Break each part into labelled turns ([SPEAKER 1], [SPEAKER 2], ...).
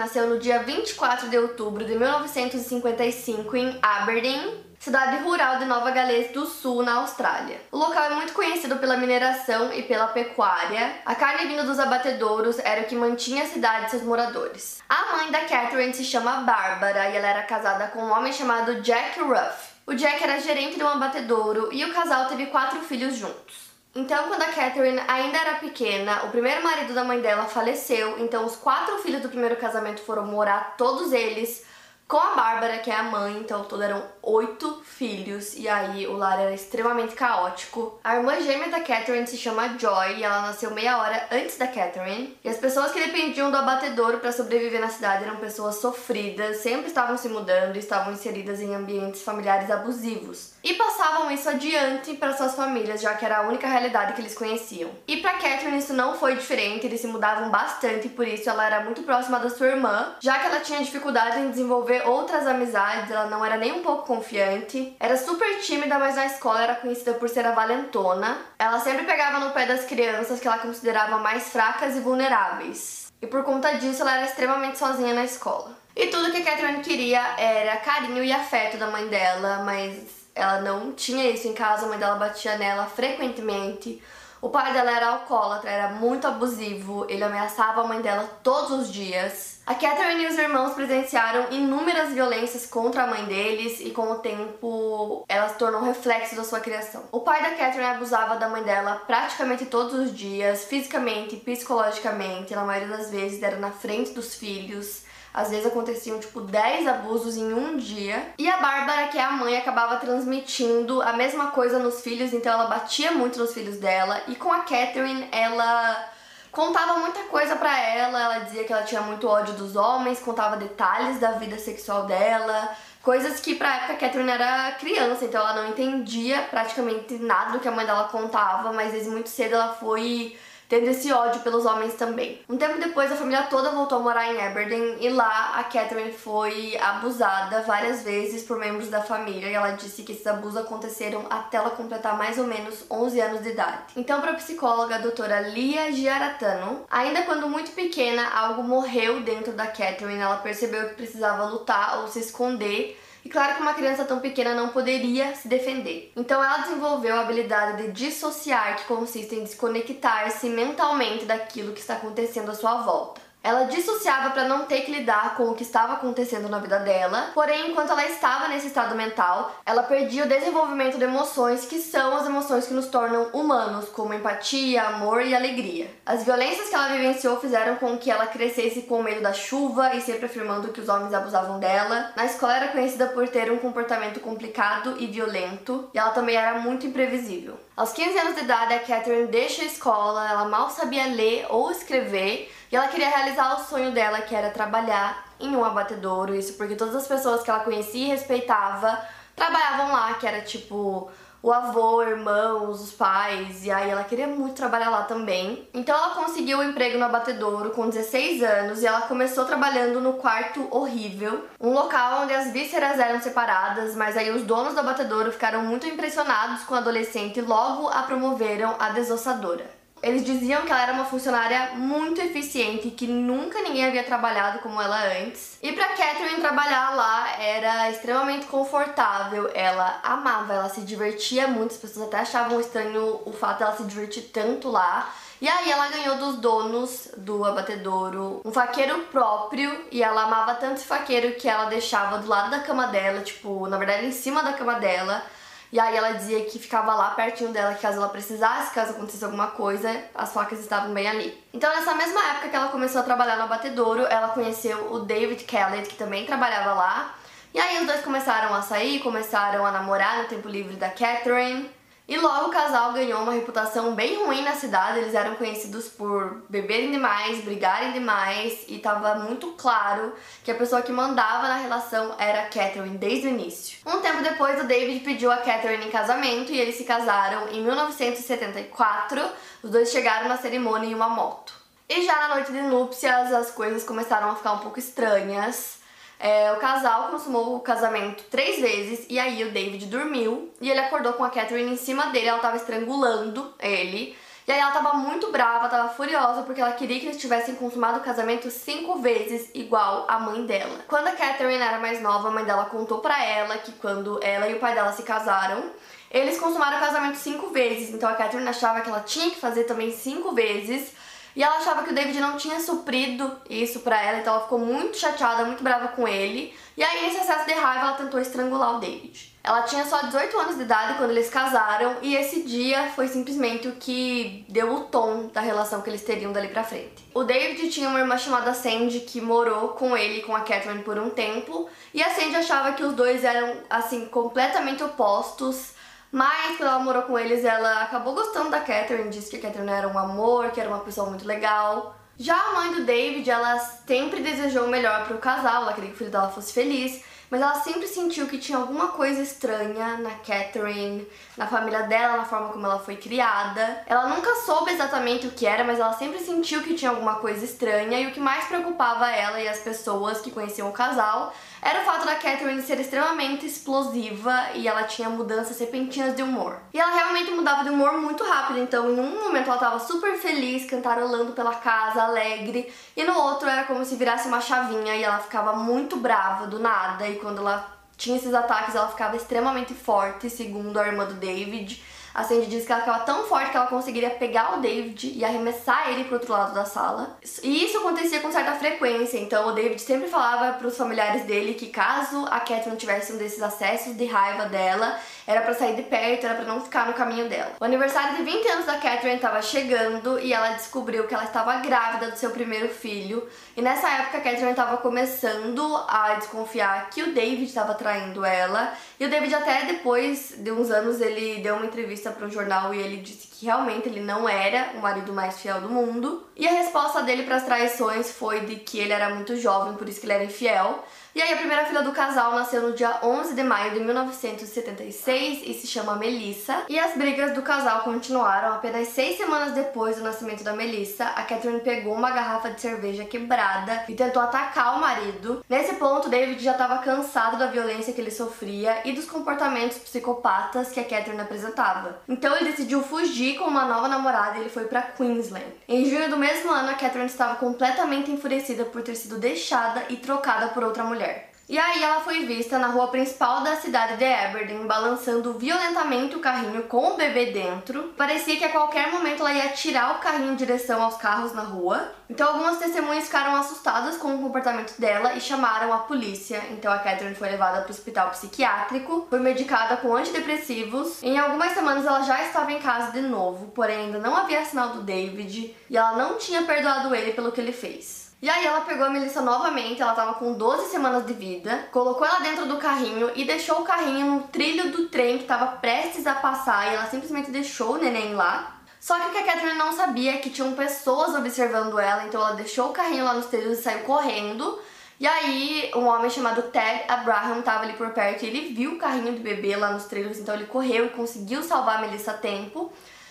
[SPEAKER 1] Nasceu no dia 24 de outubro de 1955 em Aberdeen, cidade rural de Nova Gales do Sul, na Austrália. O local é muito conhecido pela mineração e pela pecuária. A carne vinda dos abatedouros era o que mantinha a cidade e seus moradores. A mãe da Catherine se chama Bárbara e ela era casada com um homem chamado Jack Ruff. O Jack era gerente de um abatedouro e o casal teve quatro filhos juntos. Então, quando a Catherine ainda era pequena, o primeiro marido da mãe dela faleceu, então os quatro filhos do primeiro casamento foram morar, todos eles, com a Bárbara, que é a mãe, então todos eram oito filhos, e aí o lar era extremamente caótico. A irmã gêmea da Catherine se chama Joy, e ela nasceu meia hora antes da Catherine. E as pessoas que dependiam do abatedouro para sobreviver na cidade eram pessoas sofridas, sempre estavam se mudando e estavam inseridas em ambientes familiares abusivos. E passavam isso adiante para suas famílias, já que era a única realidade que eles conheciam. E para Catherine isso não foi diferente, eles se mudavam bastante, por isso ela era muito próxima da sua irmã, já que ela tinha dificuldade em desenvolver outras amizades, ela não era nem um pouco confiante. Era super tímida, mas na escola era conhecida por ser a valentona. Ela sempre pegava no pé das crianças que ela considerava mais fracas e vulneráveis. E por conta disso, ela era extremamente sozinha na escola. E tudo que Catherine queria era carinho e afeto da mãe dela, mas ela não tinha isso em casa, a mãe dela batia nela frequentemente. O pai dela era alcoólatra, era muito abusivo, ele ameaçava a mãe dela todos os dias. A Catherine e os irmãos presenciaram inúmeras violências contra a mãe deles e com o tempo ela se tornou reflexo da sua criação. O pai da Catherine abusava da mãe dela praticamente todos os dias, fisicamente, psicologicamente, na maioria das vezes era na frente dos filhos. Às vezes aconteciam tipo 10 abusos em um dia. E a Bárbara, que é a mãe, acabava transmitindo a mesma coisa nos filhos, então ela batia muito nos filhos dela. E com a Catherine, ela contava muita coisa para ela. Ela dizia que ela tinha muito ódio dos homens, contava detalhes da vida sexual dela. Coisas que pra época a Catherine era criança, então ela não entendia praticamente nada do que a mãe dela contava, mas desde muito cedo ela foi tendo esse ódio pelos homens também. Um tempo depois, a família toda voltou a morar em Aberdeen e lá a Catherine foi abusada várias vezes por membros da família e ela disse que esses abusos aconteceram até ela completar mais ou menos 11 anos de idade. Então, para a psicóloga a doutora Lia Giaratano, ainda quando muito pequena, algo morreu dentro da Catherine, ela percebeu que precisava lutar ou se esconder e claro que uma criança tão pequena não poderia se defender. Então ela desenvolveu a habilidade de dissociar, que consiste em desconectar-se mentalmente daquilo que está acontecendo à sua volta. Ela dissociava para não ter que lidar com o que estava acontecendo na vida dela, porém, enquanto ela estava nesse estado mental, ela perdia o desenvolvimento de emoções que são as emoções que nos tornam humanos, como empatia, amor e alegria. As violências que ela vivenciou fizeram com que ela crescesse com medo da chuva e sempre afirmando que os homens abusavam dela. Na escola era conhecida por ter um comportamento complicado e violento, e ela também era muito imprevisível. Aos 15 anos de idade, a Catherine deixa a escola, ela mal sabia ler ou escrever e ela queria realizar o sonho dela, que era trabalhar em um abatedouro. Isso porque todas as pessoas que ela conhecia e respeitava trabalhavam lá, que era tipo o avô, irmãos, os pais, e aí ela queria muito trabalhar lá também. Então ela conseguiu um emprego no abatedouro com 16 anos e ela começou trabalhando no quarto horrível, um local onde as vísceras eram separadas, mas aí os donos do abatedouro ficaram muito impressionados com a adolescente e logo a promoveram a desossadora. Eles diziam que ela era uma funcionária muito eficiente, que nunca ninguém havia trabalhado como ela antes. E para Catherine trabalhar lá era extremamente confortável. Ela amava, ela se divertia muito. As pessoas até achavam estranho o fato dela se divertir tanto lá. E aí ela ganhou dos donos do abatedouro um faqueiro próprio e ela amava tanto esse faqueiro que ela deixava do lado da cama dela, tipo, na verdade em cima da cama dela e aí ela dizia que ficava lá pertinho dela, caso ela precisasse, caso acontecesse alguma coisa, as facas estavam bem ali. Então nessa mesma época que ela começou a trabalhar no abatedouro, ela conheceu o David Kellett, que também trabalhava lá. E aí os dois começaram a sair, começaram a namorar no tempo livre da Catherine. E logo o casal ganhou uma reputação bem ruim na cidade, eles eram conhecidos por beberem demais, brigarem demais e tava muito claro que a pessoa que mandava na relação era a Catherine desde o início. Um tempo depois, o David pediu a Catherine em casamento e eles se casaram em 1974. Os dois chegaram na cerimônia em uma moto. E já na noite de núpcias, as coisas começaram a ficar um pouco estranhas. É, o casal consumou o casamento três vezes e aí o David dormiu e ele acordou com a Catherine em cima dele, ela tava estrangulando ele. E aí ela tava muito brava, tava furiosa porque ela queria que eles tivessem consumado o casamento cinco vezes igual a mãe dela. Quando a Catherine era mais nova, a mãe dela contou pra ela que quando ela e o pai dela se casaram, eles consumaram o casamento cinco vezes. Então a Catherine achava que ela tinha que fazer também cinco vezes. E ela achava que o David não tinha suprido isso pra ela, então ela ficou muito chateada, muito brava com ele. E aí, nesse excesso de raiva, ela tentou estrangular o David. Ela tinha só 18 anos de idade quando eles casaram, e esse dia foi simplesmente o que deu o tom da relação que eles teriam dali pra frente. O David tinha uma irmã chamada Sandy que morou com ele e com a Catherine por um tempo, e a Sandy achava que os dois eram, assim, completamente opostos. Mas quando ela morou com eles, ela acabou gostando da Catherine, disse que a Catherine era um amor, que era uma pessoa muito legal. Já a mãe do David, ela sempre desejou o melhor para o casal, ela queria que o filho dela fosse feliz, mas ela sempre sentiu que tinha alguma coisa estranha na Catherine, na família dela, na forma como ela foi criada. Ela nunca soube exatamente o que era, mas ela sempre sentiu que tinha alguma coisa estranha e o que mais preocupava ela e as pessoas que conheciam o casal era o fato da Catherine ser extremamente explosiva e ela tinha mudanças repentinas de humor. E ela realmente mudava de humor muito rápido, então em um momento ela estava super feliz, cantarolando pela casa, alegre, e no outro era como se virasse uma chavinha e ela ficava muito brava do nada, e quando ela tinha esses ataques ela ficava extremamente forte, segundo a irmã do David. A Sandy disse que ela ficava tão forte que ela conseguiria pegar o David e arremessar ele pro outro lado da sala. E isso acontecia com certa frequência, então o David sempre falava pros familiares dele que caso a Catherine tivesse um desses acessos de raiva dela, era para sair de perto, era para não ficar no caminho dela. O aniversário de 20 anos da Catherine estava chegando e ela descobriu que ela estava grávida do seu primeiro filho. E nessa época a Catherine estava começando a desconfiar que o David estava traindo ela. E o David até depois de uns anos ele deu uma entrevista para um jornal e ele disse que realmente ele não era o marido mais fiel do mundo. E a resposta dele para as traições foi de que ele era muito jovem, por isso que ele era infiel. E aí a primeira filha do casal nasceu no dia 11 de maio de 1976 e se chama Melissa. E as brigas do casal continuaram apenas seis semanas depois do nascimento da Melissa. A Catherine pegou uma garrafa de cerveja quebrada e tentou atacar o marido. Nesse ponto, David já estava cansado da violência que ele sofria e dos comportamentos psicopatas que a Catherine apresentava. Então ele decidiu fugir com uma nova namorada e ele foi para Queensland. Em junho do mesmo ano, a Catherine estava completamente enfurecida por ter sido deixada e trocada por outra mulher mulher. E aí ela foi vista na rua principal da cidade de Aberdeen, balançando violentamente o carrinho com o bebê dentro. Parecia que a qualquer momento ela ia tirar o carrinho em direção aos carros na rua. Então algumas testemunhas ficaram assustadas com o comportamento dela e chamaram a polícia. Então a Catherine foi levada para o hospital psiquiátrico, foi medicada com antidepressivos. Em algumas semanas ela já estava em casa de novo, porém ainda não havia sinal do David e ela não tinha perdoado ele pelo que ele fez. E aí ela pegou a Melissa novamente, ela tava com 12 semanas de vida, colocou ela dentro do carrinho e deixou o carrinho no trilho do trem que tava prestes a passar e ela simplesmente deixou o neném lá. Só que o que a Catherine não sabia é que tinham pessoas observando ela, então ela deixou o carrinho lá nos trilhos e saiu correndo. E aí, um homem chamado Ted Abraham tava ali por perto e ele viu o carrinho do bebê lá nos trilhos, então ele correu e conseguiu salvar a Melissa a tempo.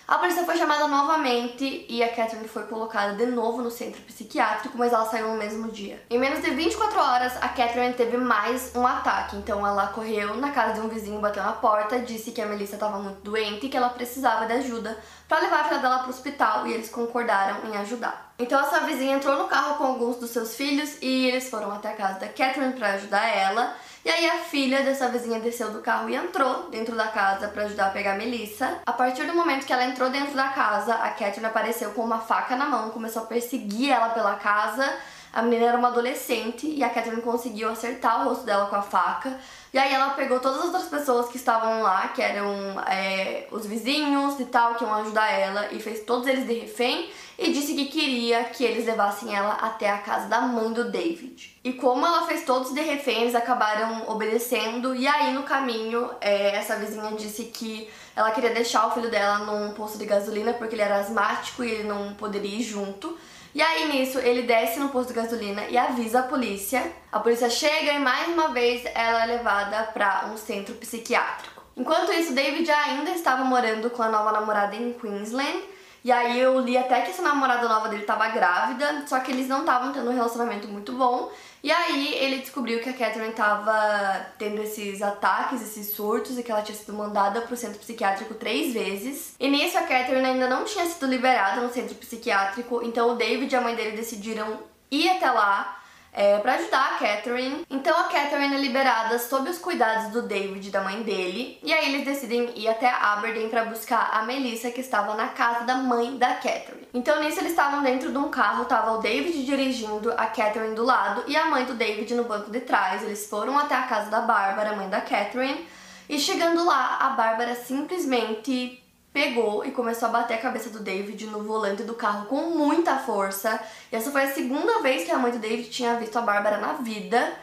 [SPEAKER 1] A polícia foi chamada novamente e a Catherine foi colocada de novo no centro psiquiátrico, mas ela saiu no mesmo dia. Em menos de 24 horas, a Catherine teve mais um ataque, então ela correu na casa de um vizinho, bateu na porta, disse que a Melissa estava muito doente e que ela precisava de ajuda para levar a filha dela para o hospital e eles concordaram em ajudar. Então essa vizinha entrou no carro com alguns dos seus filhos e eles foram até a casa da Catherine para ajudar ela. E aí a filha dessa vizinha desceu do carro e entrou dentro da casa para ajudar a pegar a Melissa. A partir do momento que ela entrou dentro da casa, a Catherine apareceu com uma faca na mão, começou a perseguir ela pela casa A menina era uma adolescente e a Catherine conseguiu acertar o rosto dela com a faca. E aí ela pegou todas as outras pessoas que estavam lá, que eram é, os vizinhos e tal, que iam ajudar ela, e fez todos eles de refém e disse que queria que eles levassem ela até a casa da mãe do David. E como ela fez todos de refém, eles acabaram obedecendo. E aí no caminho, é, essa vizinha disse que ela queria deixar o filho dela num posto de gasolina porque ele era asmático e ele não poderia ir junto. E aí nisso ele desce no posto de gasolina e avisa a polícia. A polícia chega e mais uma vez ela é levada para um centro psiquiátrico. Enquanto isso, David ainda estava morando com a nova namorada em Queensland. E aí eu li até que essa namorada nova dele estava grávida, só que eles não estavam tendo um relacionamento muito bom. E aí ele descobriu que a Catherine estava tendo esses ataques, esses surtos e que ela tinha sido mandada pro centro psiquiátrico três vezes. E nisso a Catherine ainda não tinha sido liberada no centro psiquiátrico, então o David e a mãe dele decidiram ir até lá é, para ajudar a Catherine. Então a Catherine é liberada sob os cuidados do David da mãe dele, e aí eles decidem ir até Aberdeen para buscar a Melissa que estava na casa da mãe da Catherine. Então nisso eles estavam dentro de um carro, tava o David dirigindo, a Catherine do lado e a mãe do David no banco de trás. Eles foram até a casa da Bárbara, mãe da Catherine, e chegando lá, a Bárbara simplesmente pegou e começou a bater a cabeça do David no volante do carro com muita força. E essa foi a segunda vez que a mãe do David tinha visto a Bárbara na vida.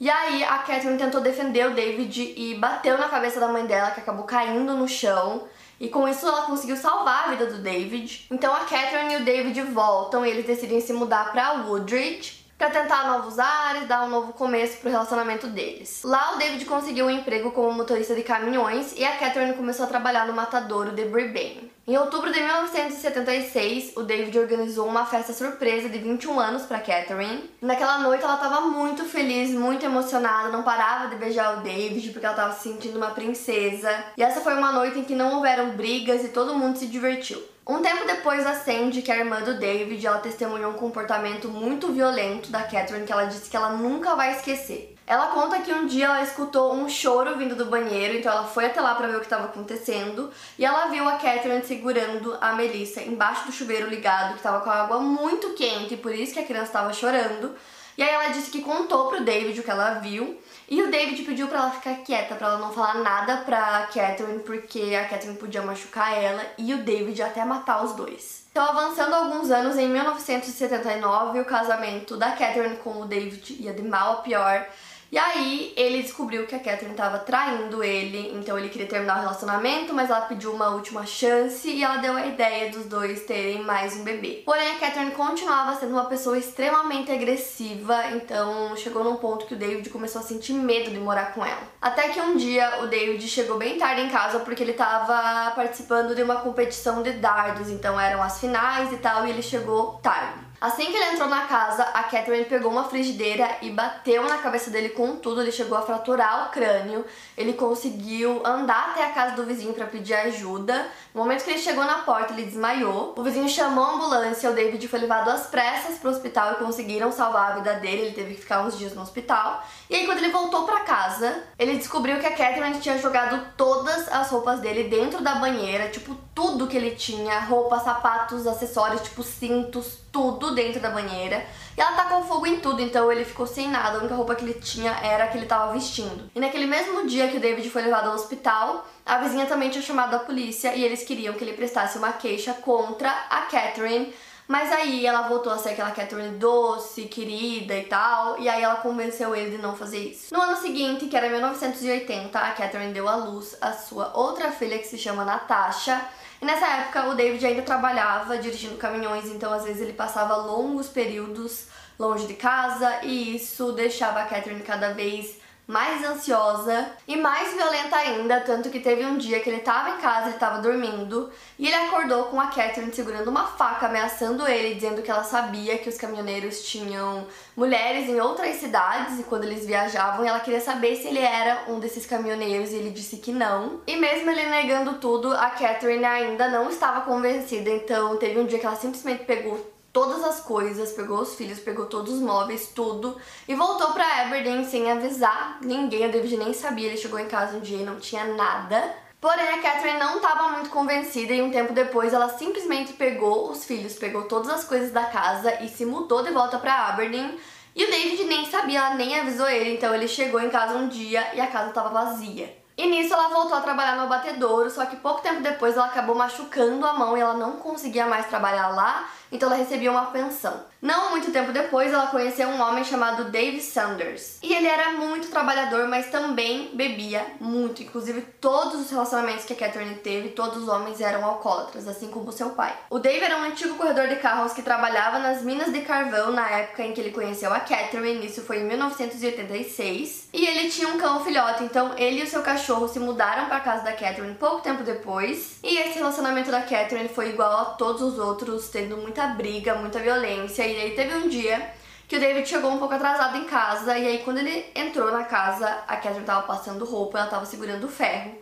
[SPEAKER 1] E aí a Catherine tentou defender o David e bateu na cabeça da mãe dela, que acabou caindo no chão. E com isso ela conseguiu salvar a vida do David. Então a Catherine e o David voltam e eles decidem se mudar para Woodridge para tentar novos ares, dar um novo começo pro relacionamento deles. Lá o David conseguiu um emprego como motorista de caminhões e a Catherine começou a trabalhar no matadouro de Brisbane. Em outubro de 1976, o David organizou uma festa surpresa de 21 anos para Catherine. Naquela noite ela estava muito feliz, muito emocionada, não parava de beijar o David porque ela estava se sentindo uma princesa. E essa foi uma noite em que não houveram brigas e todo mundo se divertiu. Um tempo depois da Sandy, que é a irmã do David, ela testemunhou um comportamento muito violento da Catherine que ela disse que ela nunca vai esquecer. Ela conta que um dia ela escutou um choro vindo do banheiro, então ela foi até lá para ver o que estava acontecendo e ela viu a Catherine segurando a Melissa embaixo do chuveiro ligado, que estava com a água muito quente, por isso que a criança estava chorando. E aí ela disse que contou pro David o que ela viu e o David pediu para ela ficar quieta, para ela não falar nada pra Catherine, porque a Catherine podia machucar ela e o David até matar os dois. Então, avançando alguns anos, em 1979, o casamento da Catherine com o David ia de mal a pior. E aí ele descobriu que a Catherine estava traindo ele, então ele queria terminar o relacionamento, mas ela pediu uma última chance e ela deu a ideia dos dois terem mais um bebê. Porém, a Catherine continuava sendo uma pessoa extremamente agressiva, então chegou num ponto que o David começou a sentir medo de morar com ela. Até que um dia o David chegou bem tarde em casa porque ele estava participando de uma competição de dardos, então eram as finais e tal, e ele chegou tarde. Assim que ele entrou na casa, a Catherine pegou uma frigideira e bateu na cabeça dele com tudo. Ele chegou a fraturar o crânio. Ele conseguiu andar até a casa do vizinho para pedir ajuda. No momento que ele chegou na porta, ele desmaiou. O vizinho chamou a ambulância. O David foi levado às pressas para o hospital e conseguiram salvar a vida dele. Ele teve que ficar uns dias no hospital. E aí, quando ele voltou para casa, ele descobriu que a Catherine tinha jogado todas as roupas dele dentro da banheira, tipo tudo que ele tinha, roupas, sapatos, acessórios, tipo cintos, tudo dentro da banheira. E ela tacou fogo em tudo, então ele ficou sem nada. A única roupa que ele tinha era a que ele estava vestindo. E naquele mesmo dia que o David foi levado ao hospital, a vizinha também tinha chamado a polícia e eles queriam que ele prestasse uma queixa contra a Catherine. Mas aí ela voltou a ser aquela Catherine doce, querida e tal, e aí ela convenceu ele de não fazer isso. No ano seguinte, que era 1980, a Catherine deu à luz a sua outra filha que se chama Natasha. E nessa época o David ainda trabalhava dirigindo caminhões, então às vezes ele passava longos períodos longe de casa e isso deixava a Catherine cada vez mais ansiosa e mais violenta ainda, tanto que teve um dia que ele tava em casa, ele tava dormindo, e ele acordou com a Catherine segurando uma faca, ameaçando ele, dizendo que ela sabia que os caminhoneiros tinham mulheres em outras cidades e quando eles viajavam, ela queria saber se ele era um desses caminhoneiros e ele disse que não. E mesmo ele negando tudo, a Catherine ainda não estava convencida, então teve um dia que ela simplesmente pegou todas as coisas, pegou os filhos, pegou todos os móveis, tudo, e voltou pra Aberdeen sem avisar ninguém. A David nem sabia, ele chegou em casa um dia e não tinha nada. Porém, a Catherine não estava muito convencida e um tempo depois ela simplesmente pegou os filhos, pegou todas as coisas da casa e se mudou de volta para Aberdeen. E o David nem sabia, ela nem avisou ele, então ele chegou em casa um dia e a casa estava vazia. E nisso ela voltou a trabalhar no abatedouro, só que pouco tempo depois ela acabou machucando a mão e ela não conseguia mais trabalhar lá, então ela recebia uma pensão. Não muito tempo depois, ela conheceu um homem chamado Dave Sanders. E ele era muito trabalhador, mas também bebia muito. Inclusive, todos os relacionamentos que a Catherine teve, todos os homens eram alcoólatras, assim como seu pai. O Dave era um antigo corredor de carros que trabalhava nas minas de carvão na época em que ele conheceu a Catherine, isso foi em 1986. E ele tinha um cão filhote, então ele e o seu cachorro se mudaram para casa da Catherine pouco tempo depois. E esse relacionamento da Catherine foi igual a todos os outros, tendo muita briga, muita violência e aí teve um dia que o David chegou um pouco atrasado em casa, e aí quando ele entrou na casa, a Catherine tava passando roupa, ela tava segurando o ferro.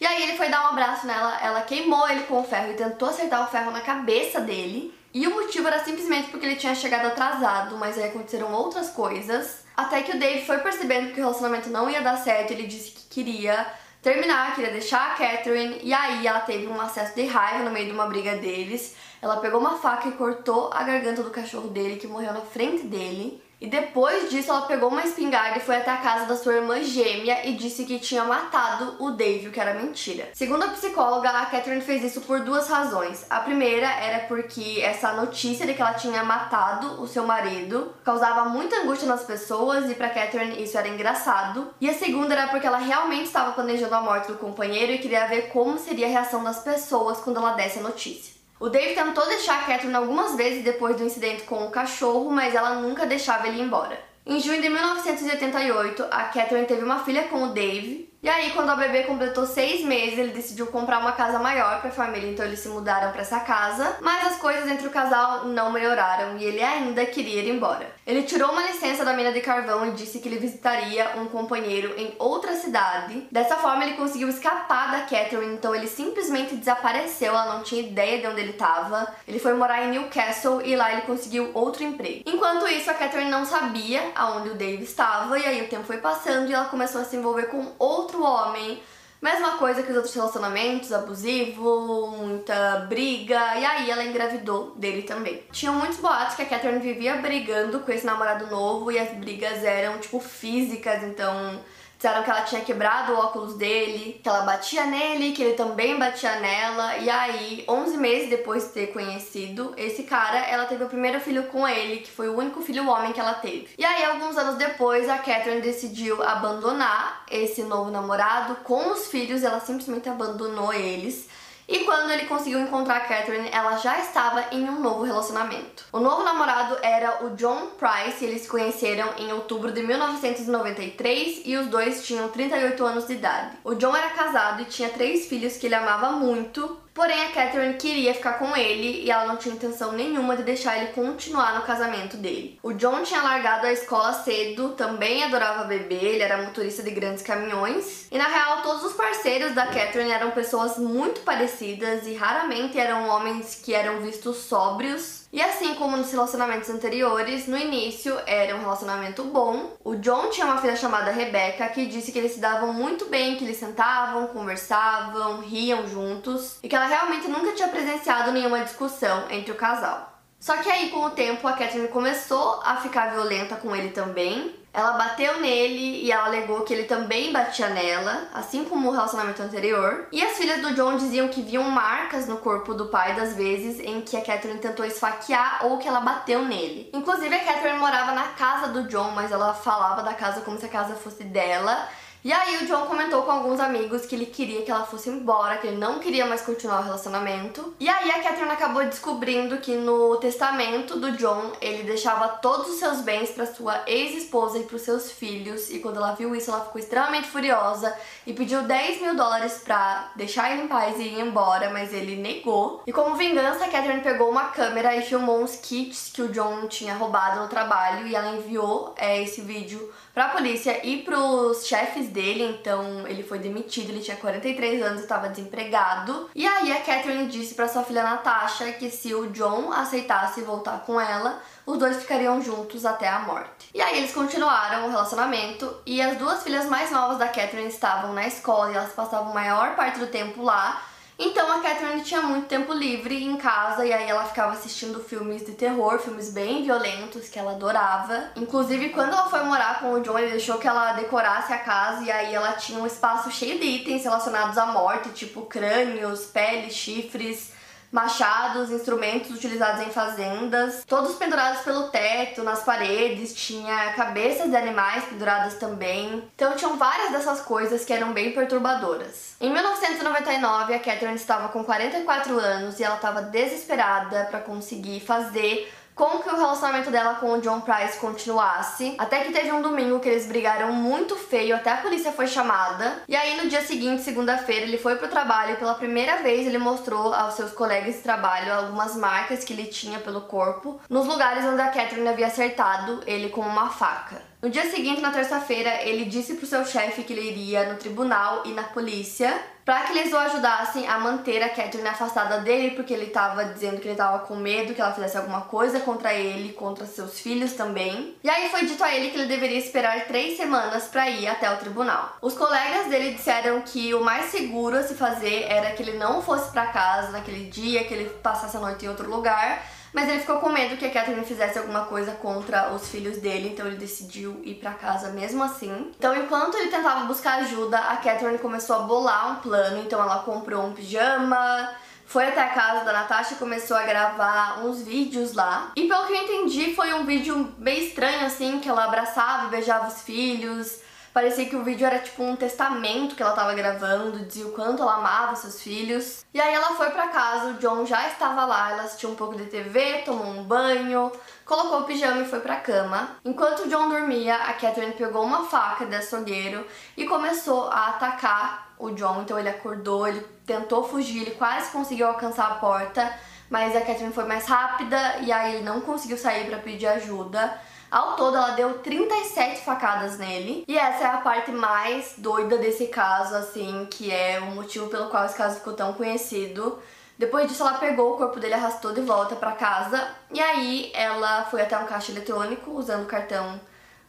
[SPEAKER 1] E aí ele foi dar um abraço nela, ela queimou ele com o ferro e tentou acertar o ferro na cabeça dele. E o motivo era simplesmente porque ele tinha chegado atrasado, mas aí aconteceram outras coisas. Até que o David foi percebendo que o relacionamento não ia dar certo, ele disse que queria terminar, queria deixar a Catherine, e aí ela teve um acesso de raiva no meio de uma briga deles. Ela pegou uma faca e cortou a garganta do cachorro dele, que morreu na frente dele. E depois disso, ela pegou uma espingarda e foi até a casa da sua irmã gêmea e disse que tinha matado o Dave, o que era mentira. Segundo a psicóloga, a Catherine fez isso por duas razões. A primeira era porque essa notícia de que ela tinha matado o seu marido causava muita angústia nas pessoas e para Catherine isso era engraçado. E a segunda era porque ela realmente estava planejando a morte do companheiro e queria ver como seria a reação das pessoas quando ela desse a notícia. O Dave tentou deixar a Catherine algumas vezes depois do incidente com o cachorro, mas ela nunca deixava ele ir embora. Em junho de 1988, a Catherine teve uma filha com o Dave e aí, quando a bebê completou seis meses, ele decidiu comprar uma casa maior para a família, então eles se mudaram para essa casa. Mas as coisas entre o casal não melhoraram e ele ainda queria ir embora. Ele tirou uma licença da mina de carvão e disse que ele visitaria um companheiro em outra cidade. Dessa forma, ele conseguiu escapar da Catherine, então ele simplesmente desapareceu, ela não tinha ideia de onde ele estava. Ele foi morar em Newcastle e lá ele conseguiu outro emprego. Enquanto isso, a Catherine não sabia aonde o Dave estava, e aí o tempo foi passando e ela começou a se envolver com outro outro homem. Mesma coisa que os outros relacionamentos, abusivo, muita briga, e aí ela engravidou dele também. Tinham muitos boatos que a Catherine vivia brigando com esse namorado novo e as brigas eram, tipo, físicas, então Disseram que ela tinha quebrado o óculos dele, que ela batia nele, que ele também batia nela. E aí, 11 meses depois de ter conhecido esse cara, ela teve o primeiro filho com ele, que foi o único filho homem que ela teve. E aí, alguns anos depois, a Catherine decidiu abandonar esse novo namorado com os filhos, ela simplesmente abandonou eles e quando ele conseguiu encontrar a Catherine, ela já estava em um novo relacionamento. O novo namorado era o John Price e eles se conheceram em outubro de 1993 e os dois tinham 38 anos de idade. O John era casado e tinha três filhos que ele amava muito, Porém, a Catherine queria ficar com ele e ela não tinha intenção nenhuma de deixar ele continuar no casamento dele. O John tinha largado a escola cedo, também adorava beber, ele era motorista de grandes caminhões. E na real, todos os parceiros da Catherine eram pessoas muito parecidas e raramente eram homens que eram vistos sóbrios e assim como nos relacionamentos anteriores, no início era um relacionamento bom. O John tinha uma filha chamada Rebecca que disse que eles se davam muito bem, que eles sentavam, conversavam, riam juntos e que ela realmente nunca tinha presenciado nenhuma discussão entre o casal. Só que aí, com o tempo, a Catherine começou a ficar violenta com ele também. Ela bateu nele e ela alegou que ele também batia nela, assim como o relacionamento anterior. E as filhas do John diziam que viam marcas no corpo do pai das vezes em que a Catherine tentou esfaquear ou que ela bateu nele. Inclusive, a Catherine morava na casa do John, mas ela falava da casa como se a casa fosse dela. E aí o John comentou com alguns amigos que ele queria que ela fosse embora, que ele não queria mais continuar o relacionamento. E aí a Catherine acabou descobrindo que no testamento do John ele deixava todos os seus bens para sua ex-esposa e para os seus filhos. E quando ela viu isso, ela ficou extremamente furiosa e pediu 10 mil dólares pra deixar ele em paz e ir embora, mas ele negou. E como vingança, a Catherine pegou uma câmera e filmou uns kits que o John tinha roubado no trabalho e ela enviou é, esse vídeo pra polícia e pros chefes dele, então ele foi demitido, ele tinha 43 anos estava desempregado. E aí a Catherine disse para sua filha Natasha que se o John aceitasse voltar com ela, os dois ficariam juntos até a morte. E aí eles continuaram o relacionamento e as duas filhas mais novas da Catherine estavam na escola e elas passavam a maior parte do tempo lá. Então a Catherine tinha muito tempo livre em casa e aí ela ficava assistindo filmes de terror, filmes bem violentos que ela adorava. Inclusive, quando ela foi morar com o John, ele deixou que ela decorasse a casa e aí ela tinha um espaço cheio de itens relacionados à morte, tipo crânios, peles, chifres machados, instrumentos utilizados em fazendas, todos pendurados pelo teto, nas paredes, tinha cabeças de animais penduradas também. Então tinham várias dessas coisas que eram bem perturbadoras. Em 1999, a Catherine estava com 44 anos e ela estava desesperada para conseguir fazer com que o relacionamento dela com o John Price continuasse. Até que teve um domingo que eles brigaram muito feio, até a polícia foi chamada. E aí no dia seguinte, segunda-feira, ele foi pro trabalho e pela primeira vez ele mostrou aos seus colegas de trabalho algumas marcas que ele tinha pelo corpo, nos lugares onde a Catherine havia acertado ele com uma faca. No dia seguinte, na terça-feira, ele disse pro seu chefe que ele iria no tribunal e na polícia para que eles o ajudassem a manter a Catherine afastada dele, porque ele estava dizendo que ele estava com medo que ela fizesse alguma coisa contra ele, contra seus filhos também. E aí foi dito a ele que ele deveria esperar três semanas para ir até o tribunal. Os colegas dele disseram que o mais seguro a se fazer era que ele não fosse para casa naquele dia, que ele passasse a noite em outro lugar mas ele ficou com medo que a Catherine fizesse alguma coisa contra os filhos dele, então ele decidiu ir para casa mesmo assim. Então, enquanto ele tentava buscar ajuda, a Catherine começou a bolar um plano. Então, ela comprou um pijama, foi até a casa da Natasha e começou a gravar uns vídeos lá. E pelo que eu entendi, foi um vídeo meio estranho, assim, que ela abraçava e beijava os filhos. Parecia que o vídeo era tipo um testamento que ela tava gravando, dizia o quanto ela amava seus filhos. E aí ela foi para casa, o John já estava lá, ela assistiu um pouco de TV, tomou um banho, colocou o pijama e foi pra cama. Enquanto o John dormia, a Catherine pegou uma faca de açougueiro e começou a atacar o John. Então ele acordou, ele tentou fugir, ele quase conseguiu alcançar a porta, mas a Catherine foi mais rápida e aí ele não conseguiu sair para pedir ajuda. Ao todo, ela deu 37 facadas nele. E essa é a parte mais doida desse caso, assim, que é o motivo pelo qual esse caso ficou tão conhecido. Depois disso, ela pegou o corpo dele, arrastou de volta para casa. E aí, ela foi até um caixa eletrônico usando o cartão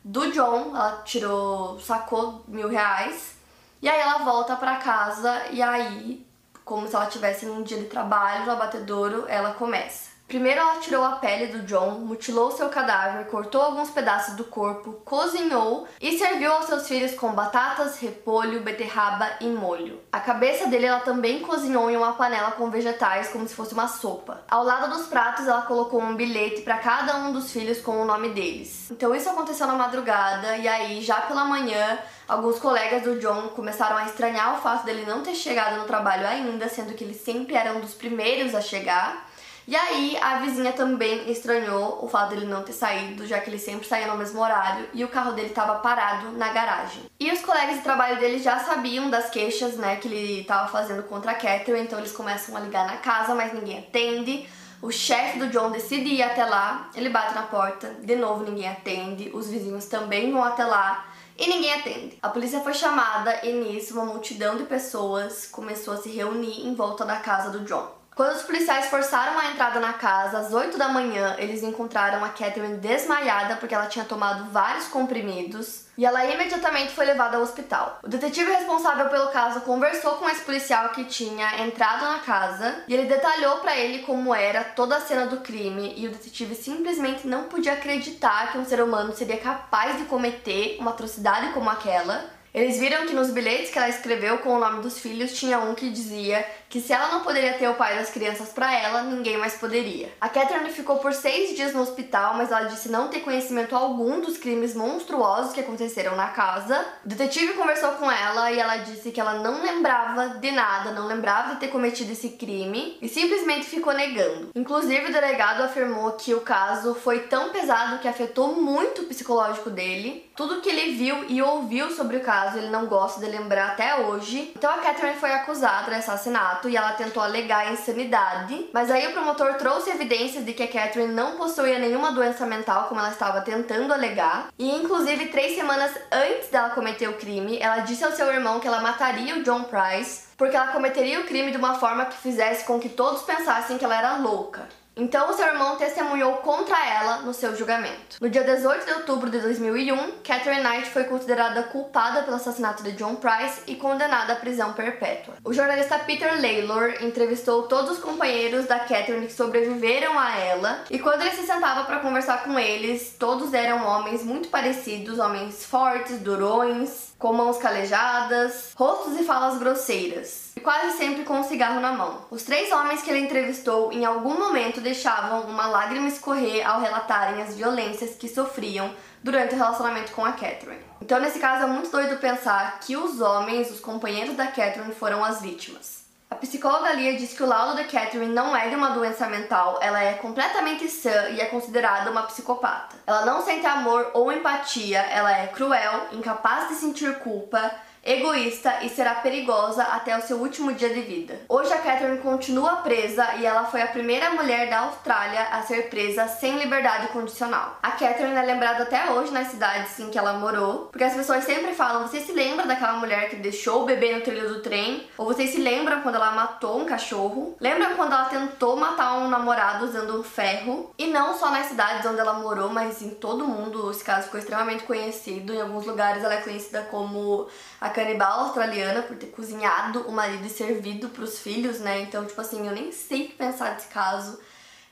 [SPEAKER 1] do John. Ela tirou, sacou mil reais. E aí, ela volta para casa. E aí, como se ela tivesse num dia de trabalho no abatedouro, ela começa. Primeiro ela tirou a pele do John, mutilou seu cadáver, cortou alguns pedaços do corpo, cozinhou e serviu aos seus filhos com batatas, repolho, beterraba e molho. A cabeça dele ela também cozinhou em uma panela com vegetais como se fosse uma sopa. Ao lado dos pratos ela colocou um bilhete para cada um dos filhos com o nome deles. Então isso aconteceu na madrugada e aí já pela manhã Alguns colegas do John começaram a estranhar o fato dele não ter chegado no trabalho ainda, sendo que ele sempre era um dos primeiros a chegar. E aí a vizinha também estranhou o fato dele não ter saído, já que ele sempre saía no mesmo horário e o carro dele estava parado na garagem. E os colegas de trabalho dele já sabiam das queixas, né, que ele estava fazendo contra a Catherine, então eles começam a ligar na casa, mas ninguém atende. O chefe do John decide ir até lá, ele bate na porta, de novo ninguém atende, os vizinhos também vão até lá e ninguém atende. A polícia foi chamada e nisso uma multidão de pessoas começou a se reunir em volta da casa do John. Quando os policiais forçaram a entrada na casa às 8 da manhã, eles encontraram a Catherine desmaiada porque ela tinha tomado vários comprimidos e ela imediatamente foi levada ao hospital. O detetive responsável pelo caso conversou com esse policial que tinha entrado na casa e ele detalhou para ele como era toda a cena do crime e o detetive simplesmente não podia acreditar que um ser humano seria capaz de cometer uma atrocidade como aquela. Eles viram que nos bilhetes que ela escreveu com o nome dos filhos tinha um que dizia que se ela não poderia ter o pai das crianças para ela, ninguém mais poderia. A Catherine ficou por seis dias no hospital, mas ela disse não ter conhecimento algum dos crimes monstruosos que aconteceram na casa. O detetive conversou com ela e ela disse que ela não lembrava de nada, não lembrava de ter cometido esse crime e simplesmente ficou negando. Inclusive, o delegado afirmou que o caso foi tão pesado que afetou muito o psicológico dele. Tudo que ele viu e ouviu sobre o caso ele não gosta de lembrar até hoje. Então a Catherine foi acusada de assassinato assassinato e ela tentou alegar insanidade, mas aí o promotor trouxe evidências de que a Catherine não possuía nenhuma doença mental, como ela estava tentando alegar, e inclusive três semanas antes dela cometer o crime, ela disse ao seu irmão que ela mataria o John Price porque ela cometeria o crime de uma forma que fizesse com que todos pensassem que ela era louca. Então, seu irmão testemunhou contra ela no seu julgamento. No dia 18 de outubro de 2001, Catherine Knight foi considerada culpada pelo assassinato de John Price e condenada à prisão perpétua. O jornalista Peter Laylor entrevistou todos os companheiros da Catherine que sobreviveram a ela, e quando ele se sentava para conversar com eles, todos eram homens muito parecidos, homens fortes, durões, com mãos calejadas, rostos e falas grosseiras, quase sempre com um cigarro na mão. Os três homens que ele entrevistou em algum momento deixavam uma lágrima escorrer ao relatarem as violências que sofriam durante o relacionamento com a Catherine. Então, nesse caso, é muito doido pensar que os homens, os companheiros da Catherine, foram as vítimas. A psicóloga Lia diz que o laudo da Catherine não é de uma doença mental, ela é completamente sã e é considerada uma psicopata. Ela não sente amor ou empatia, ela é cruel, incapaz de sentir culpa, egoísta e será perigosa até o seu último dia de vida. Hoje a Catherine continua presa e ela foi a primeira mulher da Austrália a ser presa sem liberdade condicional. A Catherine é lembrada até hoje nas cidades em que ela morou, porque as pessoas sempre falam: você se lembra daquela mulher que deixou o bebê no trilho do trem? Ou vocês se lembram quando ela matou um cachorro? Lembram quando ela tentou matar um namorado usando um ferro? E não só nas cidades onde ela morou, mas em todo mundo. Esse caso ficou extremamente conhecido. Em alguns lugares ela é conhecida como a canibal australiana por ter cozinhado o marido e servido para os filhos, né? Então, tipo assim, eu nem sei o que pensar desse caso.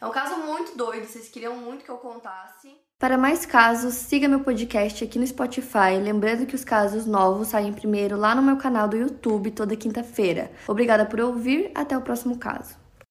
[SPEAKER 1] É um caso muito doido, vocês queriam muito que eu contasse. Para mais casos, siga meu podcast aqui no Spotify, lembrando que os casos novos saem primeiro lá no meu canal do YouTube toda quinta-feira. Obrigada por ouvir, até o próximo caso.